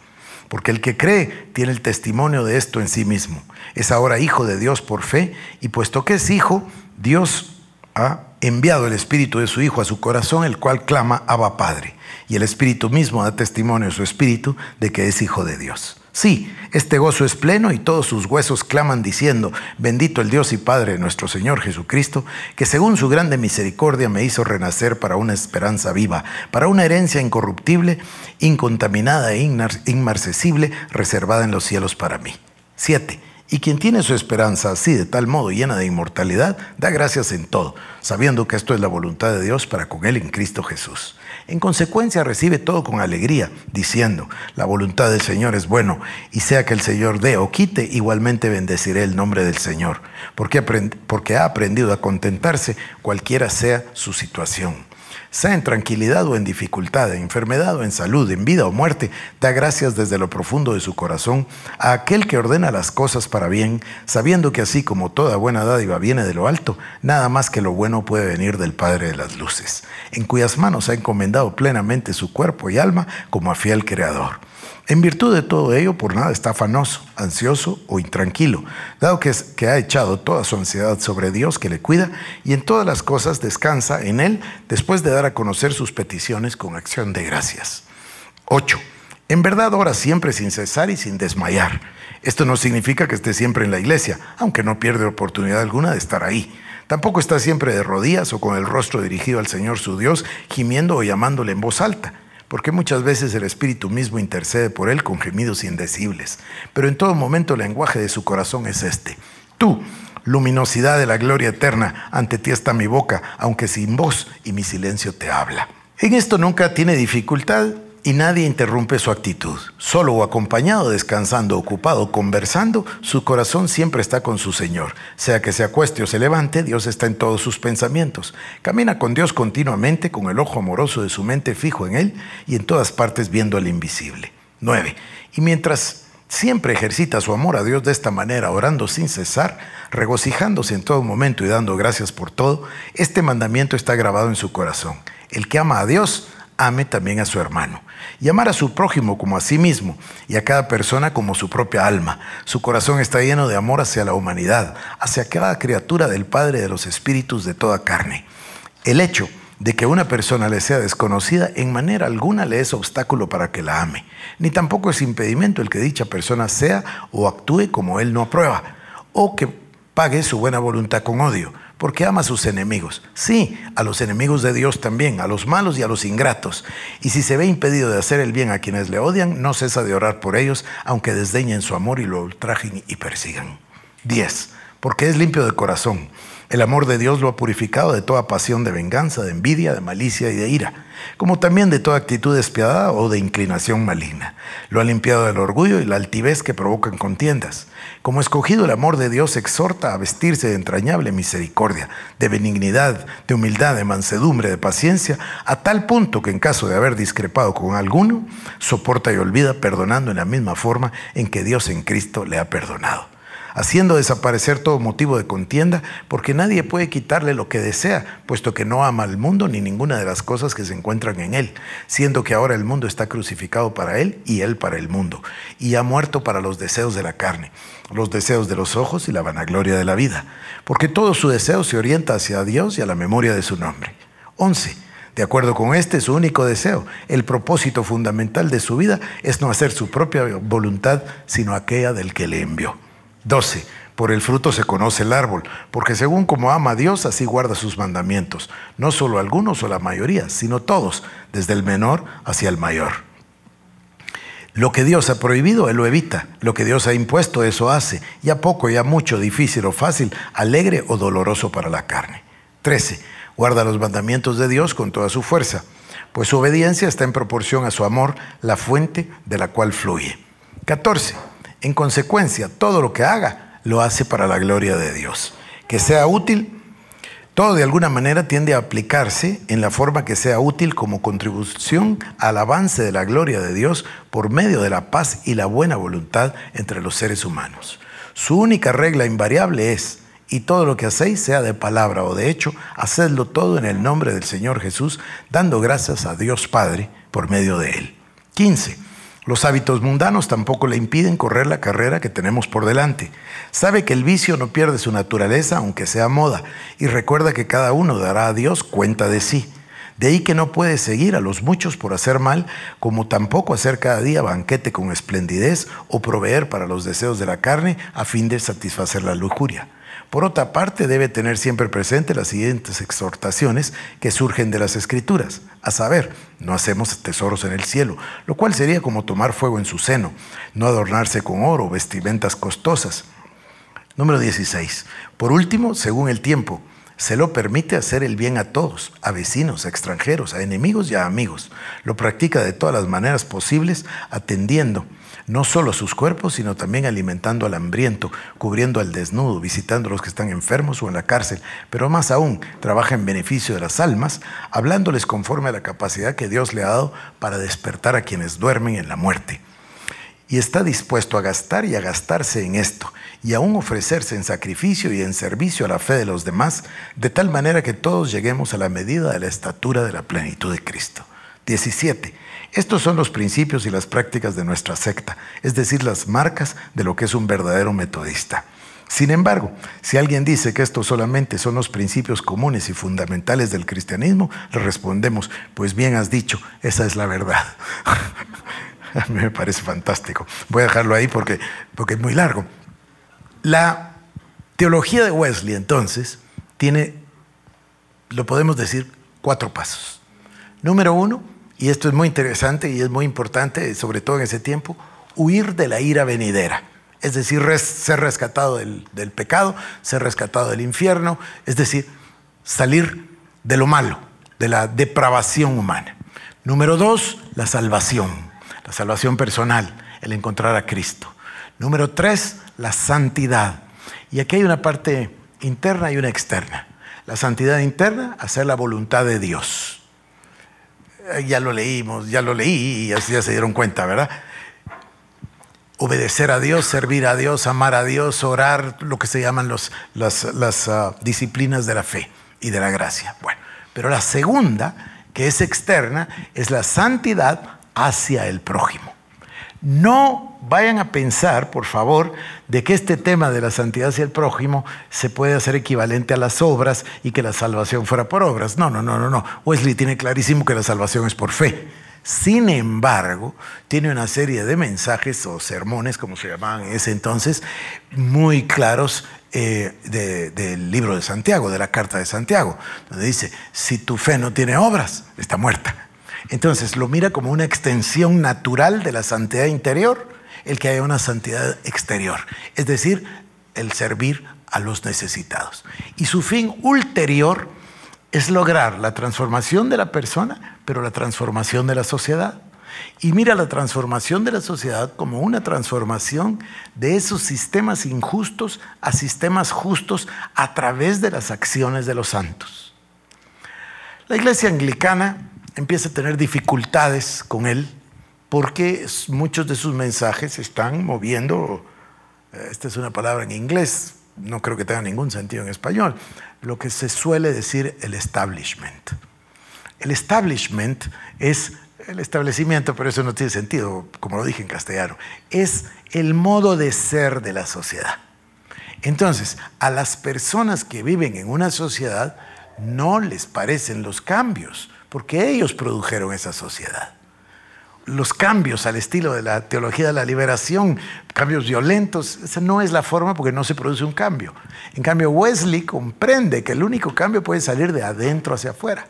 Porque el que cree tiene el testimonio de esto en sí mismo. Es ahora hijo de Dios por fe y puesto que es hijo, Dios ha enviado el Espíritu de su Hijo a su corazón, el cual clama Abba Padre. Y el Espíritu mismo da testimonio a su Espíritu de que es hijo de Dios. Sí, este gozo es pleno y todos sus huesos claman diciendo, bendito el Dios y Padre nuestro Señor Jesucristo, que según su grande misericordia me hizo renacer para una esperanza viva, para una herencia incorruptible, incontaminada e inmarcesible, reservada en los cielos para mí. 7. Y quien tiene su esperanza así, de tal modo llena de inmortalidad, da gracias en todo, sabiendo que esto es la voluntad de Dios para con él en Cristo Jesús. En consecuencia recibe todo con alegría, diciendo, la voluntad del Señor es bueno, y sea que el Señor dé o quite, igualmente bendeciré el nombre del Señor, porque, porque ha aprendido a contentarse cualquiera sea su situación sea en tranquilidad o en dificultad, en enfermedad o en salud, en vida o muerte, da gracias desde lo profundo de su corazón a aquel que ordena las cosas para bien, sabiendo que así como toda buena dádiva viene de lo alto, nada más que lo bueno puede venir del Padre de las Luces, en cuyas manos ha encomendado plenamente su cuerpo y alma como a fiel Creador. En virtud de todo ello, por nada está afanoso, ansioso o intranquilo, dado que, que, ha echado toda su ansiedad sobre Dios que le cuida y en todas las cosas descansa en Él después de dar a conocer sus peticiones con acción de gracias. 8. En verdad ora siempre sin cesar y sin desmayar. Esto no significa que esté siempre en la iglesia, aunque no pierde oportunidad alguna de estar ahí. Tampoco está siempre de rodillas o con el rostro dirigido al Señor su Dios, gimiendo o llamándole en voz alta porque muchas veces el Espíritu mismo intercede por él con gemidos indecibles. Pero en todo momento el lenguaje de su corazón es este. Tú, luminosidad de la gloria eterna, ante ti está mi boca, aunque sin voz y mi silencio te habla. En esto nunca tiene dificultad y nadie interrumpe su actitud. Solo o acompañado, descansando, ocupado, conversando, su corazón siempre está con su Señor. Sea que se acueste o se levante, Dios está en todos sus pensamientos. Camina con Dios continuamente, con el ojo amoroso de su mente fijo en Él y en todas partes viendo al invisible. 9. Y mientras siempre ejercita su amor a Dios de esta manera, orando sin cesar, regocijándose en todo momento y dando gracias por todo, este mandamiento está grabado en su corazón. El que ama a Dios, ame también a su hermano. Y amar a su prójimo como a sí mismo y a cada persona como su propia alma. Su corazón está lleno de amor hacia la humanidad, hacia cada criatura del Padre de los espíritus de toda carne. El hecho de que una persona le sea desconocida en manera alguna le es obstáculo para que la ame, ni tampoco es impedimento el que dicha persona sea o actúe como él no aprueba, o que pague su buena voluntad con odio, porque ama a sus enemigos. Sí, a los enemigos de Dios también, a los malos y a los ingratos. Y si se ve impedido de hacer el bien a quienes le odian, no cesa de orar por ellos, aunque desdeñen su amor y lo ultrajen y persigan. 10. Porque es limpio de corazón el amor de Dios lo ha purificado de toda pasión de venganza, de envidia, de malicia y de ira, como también de toda actitud despiadada o de inclinación maligna. Lo ha limpiado del orgullo y la altivez que provocan contiendas. Como escogido el amor de Dios exhorta a vestirse de entrañable misericordia, de benignidad, de humildad, de mansedumbre, de paciencia, a tal punto que en caso de haber discrepado con alguno, soporta y olvida perdonando en la misma forma en que Dios en Cristo le ha perdonado haciendo desaparecer todo motivo de contienda, porque nadie puede quitarle lo que desea, puesto que no ama al mundo ni ninguna de las cosas que se encuentran en él, siendo que ahora el mundo está crucificado para él y él para el mundo, y ha muerto para los deseos de la carne, los deseos de los ojos y la vanagloria de la vida, porque todo su deseo se orienta hacia Dios y a la memoria de su nombre. 11. De acuerdo con este, su único deseo, el propósito fundamental de su vida es no hacer su propia voluntad, sino aquella del que le envió. 12. Por el fruto se conoce el árbol, porque según como ama a Dios, así guarda sus mandamientos, no solo algunos o la mayoría, sino todos, desde el menor hacia el mayor. Lo que Dios ha prohibido, Él lo evita. Lo que Dios ha impuesto, eso hace. Ya poco, ya mucho, difícil o fácil, alegre o doloroso para la carne. 13. Guarda los mandamientos de Dios con toda su fuerza, pues su obediencia está en proporción a su amor, la fuente de la cual fluye. 14 en consecuencia, todo lo que haga lo hace para la gloria de Dios. Que sea útil, todo de alguna manera tiende a aplicarse en la forma que sea útil como contribución al avance de la gloria de Dios por medio de la paz y la buena voluntad entre los seres humanos. Su única regla invariable es, y todo lo que hacéis, sea de palabra o de hecho, hacedlo todo en el nombre del Señor Jesús, dando gracias a Dios Padre por medio de él. 15. Los hábitos mundanos tampoco le impiden correr la carrera que tenemos por delante. Sabe que el vicio no pierde su naturaleza aunque sea moda y recuerda que cada uno dará a Dios cuenta de sí. De ahí que no puede seguir a los muchos por hacer mal, como tampoco hacer cada día banquete con esplendidez o proveer para los deseos de la carne a fin de satisfacer la lujuria. Por otra parte, debe tener siempre presente las siguientes exhortaciones que surgen de las Escrituras, a saber, no hacemos tesoros en el cielo, lo cual sería como tomar fuego en su seno, no adornarse con oro vestimentas costosas. Número 16. Por último, según el tiempo, se lo permite hacer el bien a todos, a vecinos, a extranjeros, a enemigos y a amigos. Lo practica de todas las maneras posibles, atendiendo no solo sus cuerpos, sino también alimentando al hambriento, cubriendo al desnudo, visitando a los que están enfermos o en la cárcel, pero más aún trabaja en beneficio de las almas, hablándoles conforme a la capacidad que Dios le ha dado para despertar a quienes duermen en la muerte. Y está dispuesto a gastar y a gastarse en esto, y aún ofrecerse en sacrificio y en servicio a la fe de los demás, de tal manera que todos lleguemos a la medida de la estatura de la plenitud de Cristo. 17 estos son los principios y las prácticas de nuestra secta, es decir, las marcas de lo que es un verdadero metodista. Sin embargo, si alguien dice que estos solamente son los principios comunes y fundamentales del cristianismo, le respondemos, pues bien has dicho, esa es la verdad. a mí me parece fantástico. Voy a dejarlo ahí porque, porque es muy largo. La teología de Wesley, entonces, tiene, lo podemos decir, cuatro pasos. Número uno, y esto es muy interesante y es muy importante, sobre todo en ese tiempo, huir de la ira venidera. Es decir, ser rescatado del, del pecado, ser rescatado del infierno, es decir, salir de lo malo, de la depravación humana. Número dos, la salvación, la salvación personal, el encontrar a Cristo. Número tres, la santidad. Y aquí hay una parte interna y una externa. La santidad interna, hacer la voluntad de Dios. Eh, ya lo leímos, ya lo leí y así ya se dieron cuenta, ¿verdad? obedecer a Dios, servir a Dios, amar a Dios, orar, lo que se llaman los, las, ah, disciplinas de la fe y de la gracia. Bueno, pero la segunda, que es externa, es la santidad hacia el prójimo. No vayan a pensar, por favor, de que este tema de la santidad hacia el prójimo se puede hacer equivalente a las obras y que la salvación fuera por obras. No, no, no, no, no. Wesley tiene clarísimo que la salvación es por fe. Sin embargo, tiene una serie de mensajes o sermones, como se llamaban en ese entonces, muy claros eh, del libro de Santiago, de la carta de Santiago, donde dice, si tu fe no tiene obras, está muerta. Entonces lo mira como una extensión natural de la santidad interior, el que haya una santidad exterior, es decir, el servir a los necesitados. Y su fin ulterior es lograr la transformación de la persona, pero la transformación de la sociedad. Y mira la transformación de la sociedad como una transformación de esos sistemas injustos a sistemas justos a través de las acciones de los santos. La iglesia anglicana empieza a tener dificultades con él porque muchos de sus mensajes están moviendo, eh, esta es una palabra en inglés, no creo que tenga ningún sentido en español, lo que se suele decir el establishment. El establishment es el establecimiento, pero eso no tiene sentido, como lo dije en castellano, es el modo de ser de la sociedad. Entonces, a las personas que viven en una sociedad no les parecen los cambios porque ellos produjeron esa sociedad. Los cambios al estilo de la teología de la liberación, cambios violentos, esa no es la forma porque no se produce un cambio. En cambio, Wesley comprende que el único cambio puede salir de adentro hacia afuera.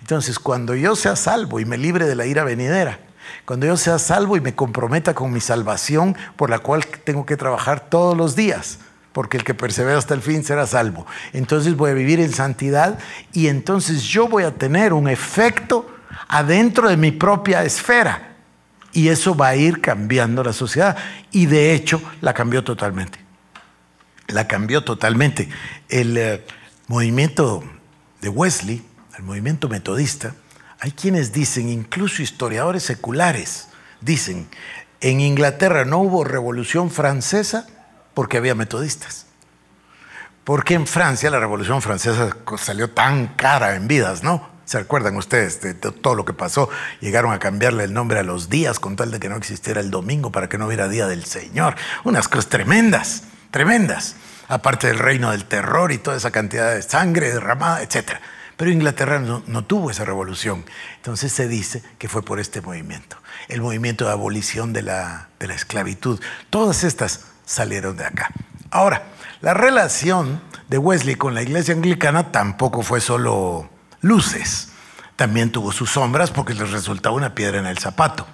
Entonces, cuando yo sea salvo y me libre de la ira venidera, cuando yo sea salvo y me comprometa con mi salvación por la cual tengo que trabajar todos los días, porque el que persevera hasta el fin será salvo. Entonces voy a vivir en santidad y entonces yo voy a tener un efecto adentro de mi propia esfera. Y eso va a ir cambiando la sociedad. Y de hecho la cambió totalmente. La cambió totalmente. El eh, movimiento de Wesley, el movimiento metodista, hay quienes dicen, incluso historiadores seculares, dicen, en Inglaterra no hubo revolución francesa porque había metodistas. Porque en Francia la Revolución Francesa salió tan cara en vidas, ¿no? ¿Se acuerdan ustedes de, todo lo que pasó? Llegaron a cambiarle el nombre a los días con tal de que no existiera el domingo para que no hubiera Día del Señor. Unas cosas tremendas, tremendas. Aparte del reino del terror y toda esa cantidad de sangre derramada, etc. Pero Inglaterra no, tuvo esa revolución. Entonces se dice que fue por este movimiento. El movimiento de abolición de la, de la esclavitud. Todas estas salieron de acá. Ahora, la relación de Wesley con la iglesia anglicana tampoco fue solo luces, también tuvo sus sombras porque les resultaba una piedra en el zapato,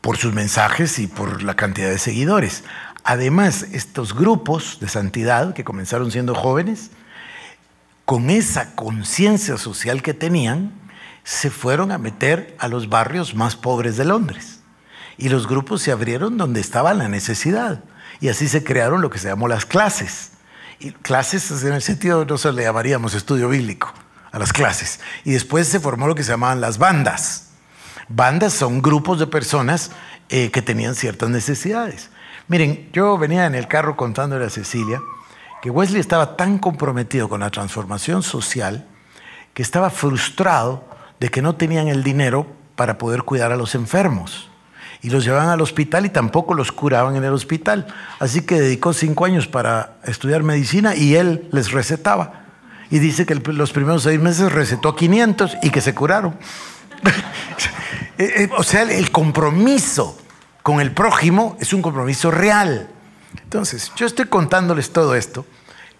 por sus mensajes y por la cantidad de seguidores. Además, estos grupos de santidad que comenzaron siendo jóvenes, con esa conciencia social que tenían, se fueron a meter a los barrios más pobres de Londres y los grupos se abrieron donde estaba la necesidad. Y así se crearon lo que se llamó las clases. Y clases en el sentido, no se le llamaríamos estudio bíblico a las clases. Y después se formó lo que se llamaban las bandas. Bandas son grupos de personas eh, que tenían ciertas necesidades. Miren, yo venía en el carro contándole a Cecilia que Wesley estaba tan comprometido con la transformación social que estaba frustrado de que no tenían el dinero para poder cuidar a los enfermos y los llevaban al hospital y tampoco los curaban en el hospital. Así que dedicó cinco años para estudiar medicina y él les recetaba. Y dice que los primeros seis meses recetó 500 y que se curaron. Eh, eh, o sea, el compromiso con el prójimo es un compromiso real. Entonces, yo estoy contándoles todo esto,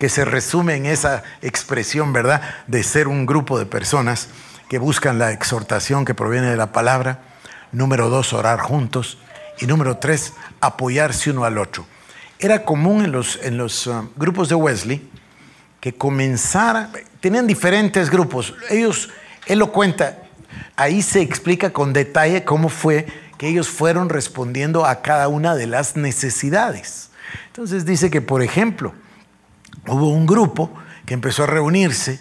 que se resume en esa expresión, ¿verdad?, de ser un grupo de personas que buscan la exhortación que proviene de la palabra Número dos, orar juntos. Y número tres, apoyarse uno al otro. Era común en los, en los uh, grupos de Wesley que comenzaran, tenían diferentes grupos. Ellos, él lo cuenta, ahí se explica con detalle cómo fue que ellos fueron respondiendo a cada una de las necesidades. Entonces dice que, por ejemplo, hubo un grupo que empezó a reunirse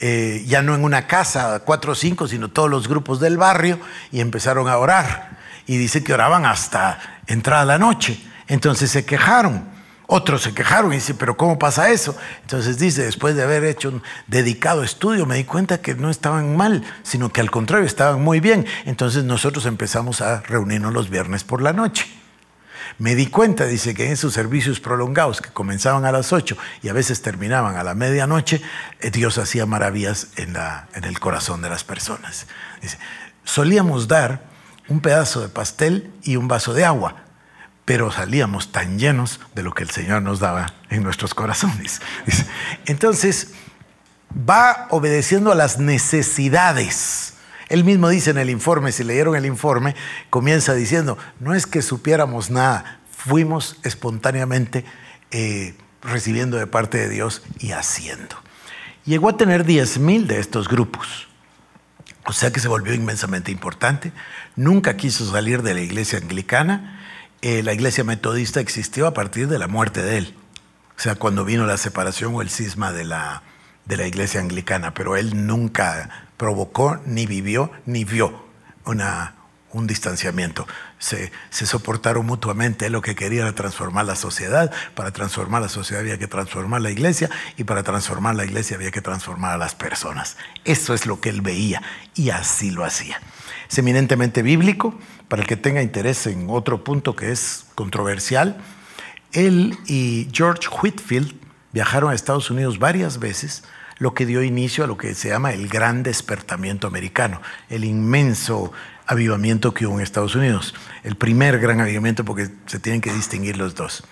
eh, ya no en una casa, cuatro o cinco, sino todos los grupos del barrio, y empezaron a orar. y dice que oraban hasta entrada la noche. Entonces se quejaron. Otros se quejaron y dice, pero ¿cómo pasa eso? Entonces dice, después de haber hecho un dedicado estudio, me di cuenta que no estaban mal, sino que al contrario, estaban muy bien. Entonces nosotros empezamos a reunirnos los viernes por la noche. Me di cuenta, dice, que en esos servicios prolongados que comenzaban a las 8 y a veces terminaban a la medianoche, eh, Dios hacía maravillas en, en el corazón de las personas. Dice, solíamos dar un pedazo de pastel y un vaso de agua, pero salíamos tan llenos de lo que el Señor nos daba en nuestros corazones. Entonces, va obedeciendo a las necesidades. Él mismo dice en el informe, si leyeron el informe, comienza diciendo, no es que supiéramos nada, fuimos espontáneamente eh, recibiendo de parte de Dios y haciendo. Llegó a tener 10 mil de estos grupos. O sea que se volvió inmensamente importante. Nunca quiso salir de la iglesia anglicana. Eh, la iglesia metodista existió a partir de la muerte de él. O sea, cuando vino la separación o el cisma de la, de la iglesia anglicana. Pero él nunca provocó, ni vivió, ni vio una, un distanciamiento. Se, se, soportaron mutuamente. lo que quería era transformar la sociedad. Para transformar la sociedad había que transformar la iglesia y para transformar la iglesia había que transformar a las personas. Eso es lo que él veía y así lo hacía. Es eminentemente bíblico. Para el que tenga interés en otro punto que es controversial, él y George Whitfield viajaron a Estados Unidos varias veces lo que dio inicio a lo que se llama el gran despertamiento americano, el inmenso avivamiento que hubo en Estados Unidos. El primer gran avivamiento porque se tienen que distinguir los dos.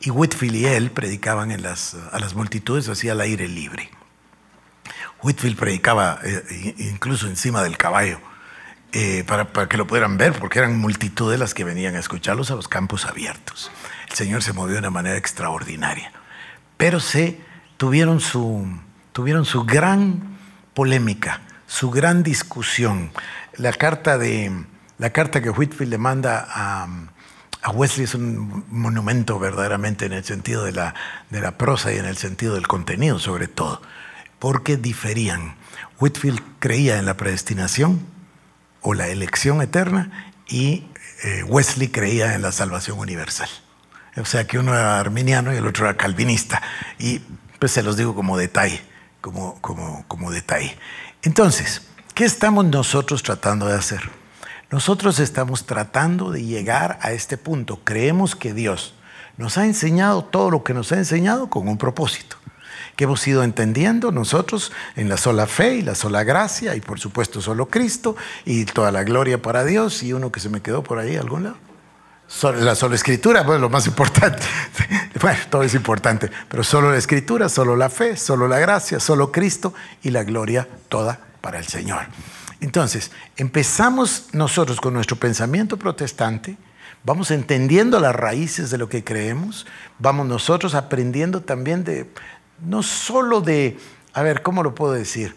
Y Whitfield y él predicaban a las multitudes hacia el aire libre. Whitfield predicaba eh, incluso encima del caballo eh, para, para, que lo pudieran ver, porque eran multitudes las que venían a escucharlos a los campos abiertos. El Señor se movió de una manera extraordinaria. Pero se tuvieron su, tuvieron su gran polémica, su gran discusión la carta, de, la carta que Whitfield le manda a, a, Wesley es un monumento verdaderamente en el sentido de la, de la prosa y en el sentido del contenido sobre todo, porque diferían. Whitfield creía en la predestinación o la elección eterna y eh, Wesley creía en la salvación universal. O sea que uno era arminiano y el otro era calvinista. Y pues se los digo como detalle, como, como, como detalle. Entonces, ¿Qué estamos nosotros tratando de hacer? Nosotros estamos tratando de llegar a este punto. Creemos que Dios nos ha enseñado todo lo que nos ha enseñado con un propósito, que hemos ido entendiendo nosotros en la sola fe y la sola gracia y por supuesto solo Cristo y toda la gloria para Dios y uno que se me quedó por ahí algún lado. La sola escritura, pues lo más importante. Bueno, todo es importante, pero solo la escritura, solo la fe, solo la gracia, solo Cristo y la gloria toda para el Señor. Entonces, empezamos nosotros con nuestro pensamiento protestante, vamos entendiendo las raíces de lo que creemos, vamos nosotros aprendiendo también de, no solo de, a ver, ¿cómo lo puedo decir?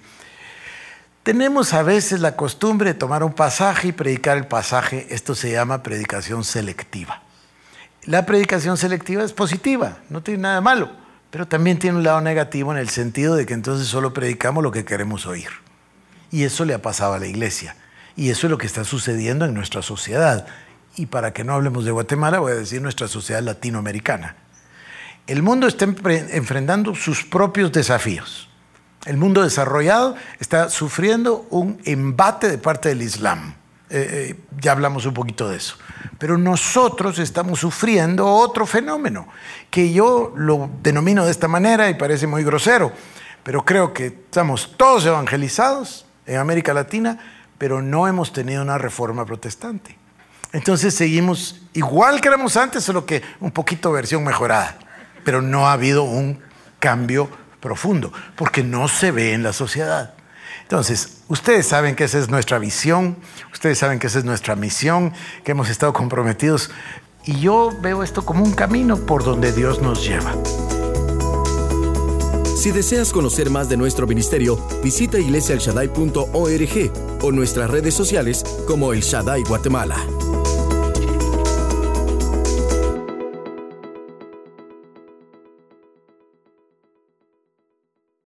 Tenemos a veces la costumbre de tomar un pasaje y predicar el pasaje, esto se llama predicación selectiva. La predicación selectiva es positiva, no tiene nada malo, pero también tiene un lado negativo en el sentido de que entonces solo predicamos lo que queremos oír. Y eso le ha pasado a la iglesia. Y eso es lo que está sucediendo en nuestra sociedad. Y para que no hablemos de Guatemala, voy a decir nuestra sociedad latinoamericana. El mundo está enfrentando sus propios desafíos. El mundo desarrollado está sufriendo un embate de parte del Islam. Eh, eh, ya hablamos un poquito de eso. Pero nosotros estamos sufriendo otro fenómeno, que yo lo denomino de esta manera y parece muy grosero, pero creo que estamos todos evangelizados, en América Latina, pero no hemos tenido una reforma protestante. Entonces seguimos igual que éramos antes, solo que un poquito versión mejorada, pero no ha habido un cambio profundo, porque no se ve en la sociedad. Entonces, ustedes saben que esa es nuestra visión, ustedes saben que esa es nuestra misión, que hemos estado comprometidos, y yo veo esto como un camino por donde Dios nos lleva. Si deseas conocer más de nuestro ministerio, visita iglesialshaddai.org o nuestras redes sociales como El Shaddai Guatemala.